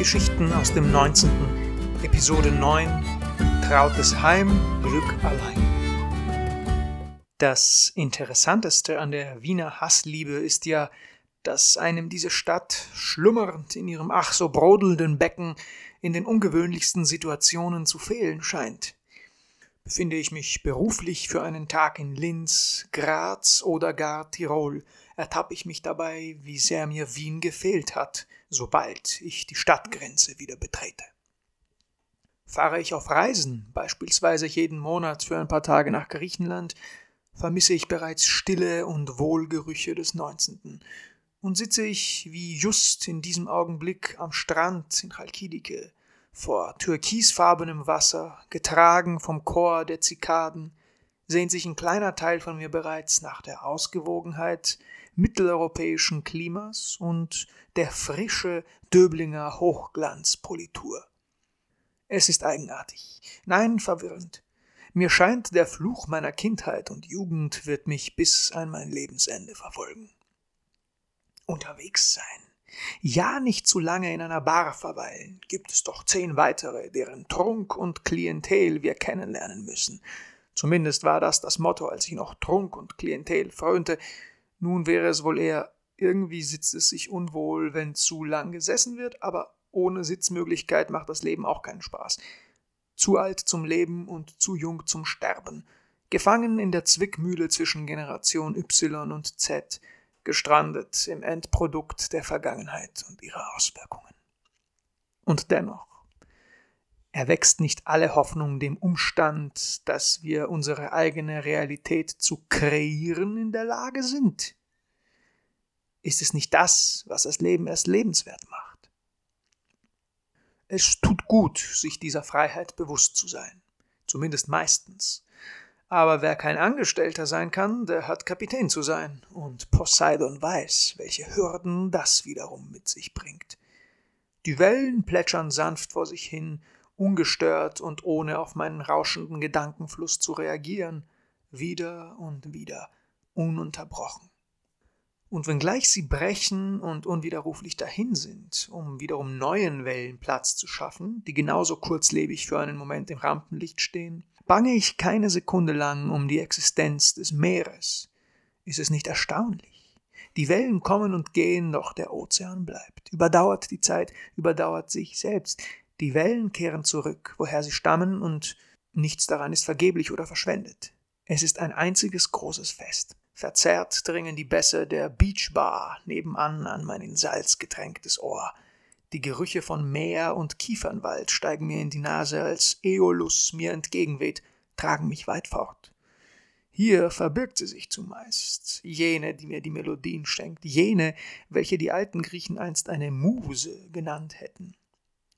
Geschichten aus dem 19. Episode 9 Trautes Heim, Glück allein. Das Interessanteste an der Wiener Hassliebe ist ja, dass einem diese Stadt schlummernd in ihrem ach so brodelnden Becken in den ungewöhnlichsten Situationen zu fehlen scheint. Befinde ich mich beruflich für einen Tag in Linz, Graz oder gar Tirol, ertappe ich mich dabei, wie sehr mir Wien gefehlt hat, sobald ich die Stadtgrenze wieder betrete. Fahre ich auf Reisen, beispielsweise jeden Monat für ein paar Tage nach Griechenland, vermisse ich bereits Stille und Wohlgerüche des 19. Und sitze ich wie just in diesem Augenblick am Strand in Chalkidike, vor türkisfarbenem Wasser, getragen vom Chor der Zikaden, sehnt sich ein kleiner Teil von mir bereits nach der Ausgewogenheit mitteleuropäischen Klimas und der frische Döblinger Hochglanzpolitur. Es ist eigenartig, nein verwirrend. Mir scheint, der Fluch meiner Kindheit und Jugend wird mich bis an mein Lebensende verfolgen. Unterwegs sein. Ja, nicht zu lange in einer Bar verweilen, gibt es doch zehn weitere, deren Trunk und Klientel wir kennenlernen müssen. Zumindest war das das Motto, als ich noch Trunk und Klientel frönte, nun wäre es wohl eher, irgendwie sitzt es sich unwohl, wenn zu lang gesessen wird, aber ohne Sitzmöglichkeit macht das Leben auch keinen Spaß. Zu alt zum Leben und zu jung zum Sterben. Gefangen in der Zwickmühle zwischen Generation Y und Z, gestrandet im Endprodukt der Vergangenheit und ihrer Auswirkungen. Und dennoch, erwächst nicht alle Hoffnung dem Umstand, dass wir unsere eigene Realität zu kreieren in der Lage sind? Ist es nicht das, was das Leben erst lebenswert macht? Es tut gut, sich dieser Freiheit bewusst zu sein, zumindest meistens. Aber wer kein Angestellter sein kann, der hat Kapitän zu sein, und Poseidon weiß, welche Hürden das wiederum mit sich bringt. Die Wellen plätschern sanft vor sich hin, ungestört und ohne auf meinen rauschenden Gedankenfluss zu reagieren, wieder und wieder, ununterbrochen. Und wenngleich sie brechen und unwiderruflich dahin sind, um wiederum neuen Wellen Platz zu schaffen, die genauso kurzlebig für einen Moment im Rampenlicht stehen, bange ich keine Sekunde lang um die Existenz des Meeres. Ist es nicht erstaunlich? Die Wellen kommen und gehen, doch der Ozean bleibt, überdauert die Zeit, überdauert sich selbst. Die Wellen kehren zurück, woher sie stammen, und nichts daran ist vergeblich oder verschwendet. Es ist ein einziges großes Fest. Verzerrt dringen die Bässe der Beachbar nebenan an mein in Salz getränktes Ohr. Die Gerüche von Meer und Kiefernwald steigen mir in die Nase, als Äolus mir entgegenweht, tragen mich weit fort. Hier verbirgt sie sich zumeist, jene, die mir die Melodien schenkt, jene, welche die alten Griechen einst eine Muse genannt hätten.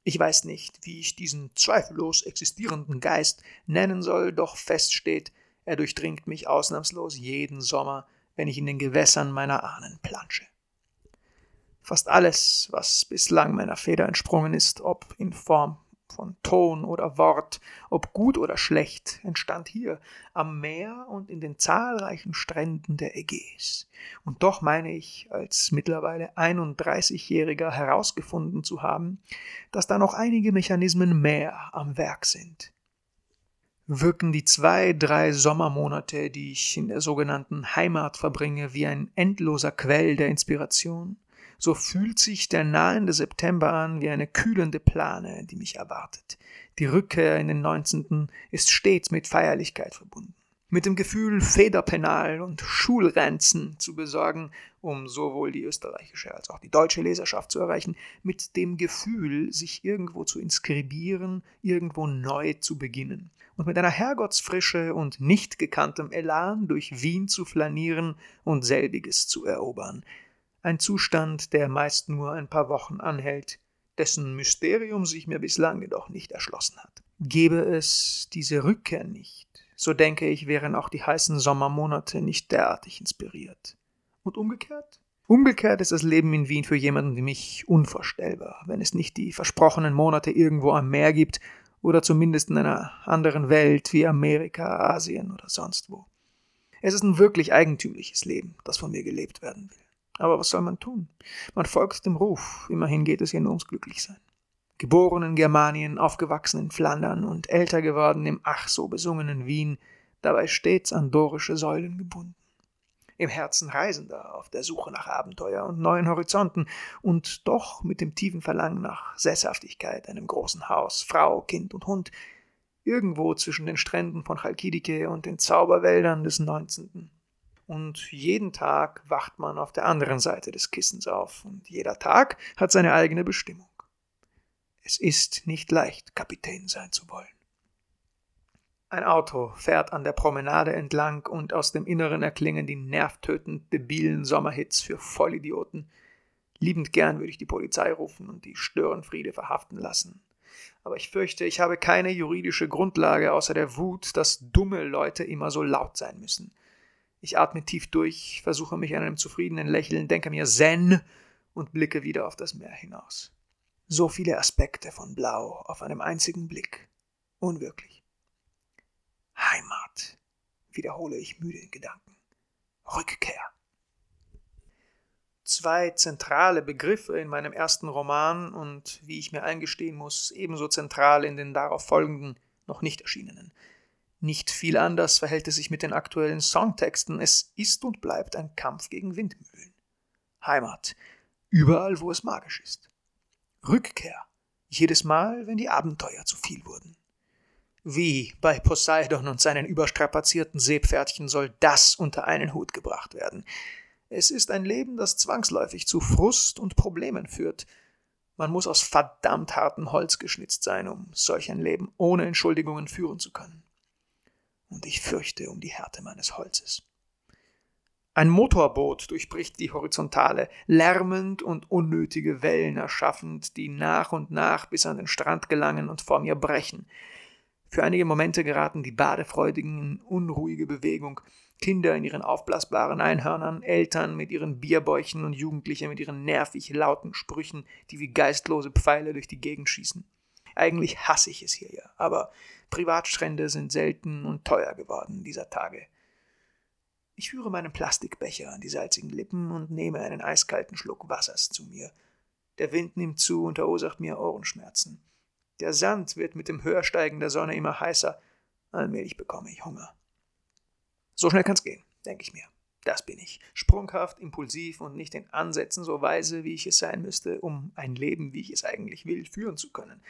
Ich weiß nicht, wie ich diesen zweifellos existierenden Geist nennen soll, doch fest steht, er durchdringt mich ausnahmslos jeden Sommer, wenn ich in den Gewässern meiner Ahnen plansche. Fast alles, was bislang meiner Feder entsprungen ist, ob in Form von Ton oder Wort, ob gut oder schlecht, entstand hier am Meer und in den zahlreichen Stränden der Ägäis. Und doch meine ich, als mittlerweile 31-Jähriger herausgefunden zu haben, dass da noch einige Mechanismen mehr am Werk sind. Wirken die zwei, drei Sommermonate, die ich in der sogenannten Heimat verbringe, wie ein endloser Quell der Inspiration? So fühlt sich der nahende September an wie eine kühlende Plane, die mich erwartet. Die Rückkehr in den 19. ist stets mit Feierlichkeit verbunden. Mit dem Gefühl, Federpenal und Schulrenzen zu besorgen, um sowohl die österreichische als auch die deutsche Leserschaft zu erreichen, mit dem Gefühl, sich irgendwo zu inskribieren, irgendwo neu zu beginnen und mit einer Herrgottsfrische und nicht gekanntem Elan durch Wien zu flanieren und selbiges zu erobern ein Zustand, der meist nur ein paar Wochen anhält, dessen Mysterium sich mir bislang jedoch nicht erschlossen hat. Gäbe es diese Rückkehr nicht, so denke ich, wären auch die heißen Sommermonate nicht derartig inspiriert. Und umgekehrt? Umgekehrt ist das Leben in Wien für jemanden wie mich unvorstellbar, wenn es nicht die versprochenen Monate irgendwo am Meer gibt oder zumindest in einer anderen Welt wie Amerika, Asien oder sonst wo. Es ist ein wirklich eigentümliches Leben, das von mir gelebt werden will. Aber was soll man tun? Man folgt dem Ruf, immerhin geht es ja nur ums Glücklichsein. Geboren in Germanien, aufgewachsen in Flandern und älter geworden im ach so besungenen Wien, dabei stets an dorische Säulen gebunden. Im Herzen Reisender, auf der Suche nach Abenteuer und neuen Horizonten und doch mit dem tiefen Verlangen nach Sesshaftigkeit, einem großen Haus, Frau, Kind und Hund, irgendwo zwischen den Stränden von Chalkidike und den Zauberwäldern des 19. Und jeden Tag wacht man auf der anderen Seite des Kissens auf, und jeder Tag hat seine eigene Bestimmung. Es ist nicht leicht, Kapitän sein zu wollen. Ein Auto fährt an der Promenade entlang und aus dem Inneren erklingen die nervtötend debilen Sommerhits für Vollidioten. Liebend gern würde ich die Polizei rufen und die Störenfriede verhaften lassen. Aber ich fürchte, ich habe keine juridische Grundlage außer der Wut, dass dumme Leute immer so laut sein müssen. Ich atme tief durch, versuche mich an einem zufriedenen Lächeln, denke mir Zen und blicke wieder auf das Meer hinaus. So viele Aspekte von Blau auf einem einzigen Blick. Unwirklich. Heimat, wiederhole ich müde in Gedanken. Rückkehr. Zwei zentrale Begriffe in meinem ersten Roman und, wie ich mir eingestehen muss, ebenso zentral in den darauf folgenden, noch nicht erschienenen. Nicht viel anders verhält es sich mit den aktuellen Songtexten. Es ist und bleibt ein Kampf gegen Windmühlen. Heimat, überall, wo es magisch ist. Rückkehr, jedes Mal, wenn die Abenteuer zu viel wurden. Wie bei Poseidon und seinen überstrapazierten Seepferdchen soll das unter einen Hut gebracht werden. Es ist ein Leben, das zwangsläufig zu Frust und Problemen führt. Man muss aus verdammt hartem Holz geschnitzt sein, um solch ein Leben ohne Entschuldigungen führen zu können. Und ich fürchte um die Härte meines Holzes. Ein Motorboot durchbricht die Horizontale, lärmend und unnötige Wellen erschaffend, die nach und nach bis an den Strand gelangen und vor mir brechen. Für einige Momente geraten die Badefreudigen in unruhige Bewegung, Kinder in ihren aufblasbaren Einhörnern, Eltern mit ihren Bierbäuchen und Jugendliche mit ihren nervig lauten Sprüchen, die wie geistlose Pfeile durch die Gegend schießen. Eigentlich hasse ich es hier ja, aber Privatstrände sind selten und teuer geworden dieser Tage. Ich führe meinen Plastikbecher an die salzigen Lippen und nehme einen eiskalten Schluck Wassers zu mir. Der Wind nimmt zu und verursacht mir Ohrenschmerzen. Der Sand wird mit dem Höhersteigen der Sonne immer heißer. Allmählich bekomme ich Hunger. So schnell kann's gehen, denke ich mir. Das bin ich. Sprunghaft, impulsiv und nicht in Ansätzen so weise, wie ich es sein müsste, um ein Leben, wie ich es eigentlich will, führen zu können.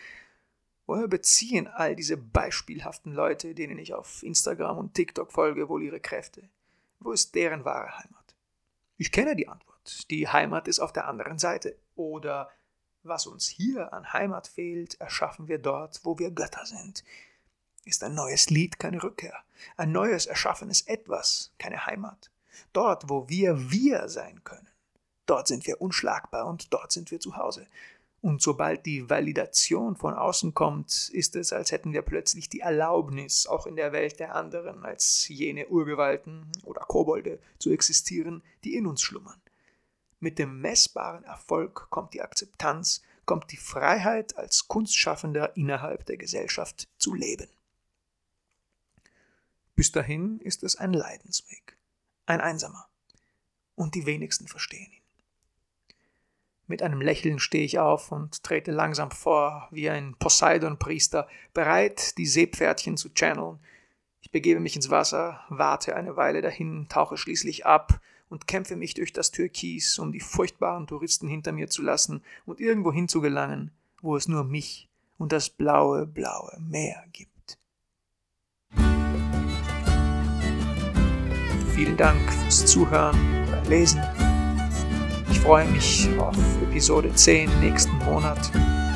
Woher beziehen all diese beispielhaften Leute, denen ich auf Instagram und TikTok folge, wohl ihre Kräfte? Wo ist deren wahre Heimat? Ich kenne die Antwort. Die Heimat ist auf der anderen Seite. Oder was uns hier an Heimat fehlt, erschaffen wir dort, wo wir Götter sind. Ist ein neues Lied keine Rückkehr, ein neues erschaffenes Etwas keine Heimat. Dort, wo wir wir sein können, dort sind wir unschlagbar und dort sind wir zu Hause. Und sobald die Validation von außen kommt, ist es, als hätten wir plötzlich die Erlaubnis, auch in der Welt der anderen als jene Urgewalten oder Kobolde zu existieren, die in uns schlummern. Mit dem messbaren Erfolg kommt die Akzeptanz, kommt die Freiheit, als Kunstschaffender innerhalb der Gesellschaft zu leben. Bis dahin ist es ein Leidensweg, ein einsamer, und die wenigsten verstehen ihn. Mit einem Lächeln stehe ich auf und trete langsam vor, wie ein Poseidon-Priester, bereit, die Seepferdchen zu channeln. Ich begebe mich ins Wasser, warte eine Weile dahin, tauche schließlich ab und kämpfe mich durch das Türkis, um die furchtbaren Touristen hinter mir zu lassen und irgendwo hinzugelangen, wo es nur mich und das blaue, blaue Meer gibt. Vielen Dank fürs Zuhören oder Lesen freue mich auf Episode 10 nächsten Monat.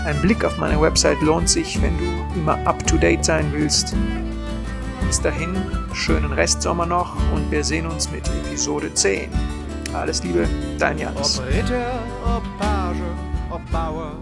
Ein Blick auf meine Website lohnt sich, wenn du immer up-to-date sein willst. Bis dahin, schönen Restsommer noch und wir sehen uns mit Episode 10. Alles Liebe, dein Janis. Ob Ritter, ob Page, ob Bauer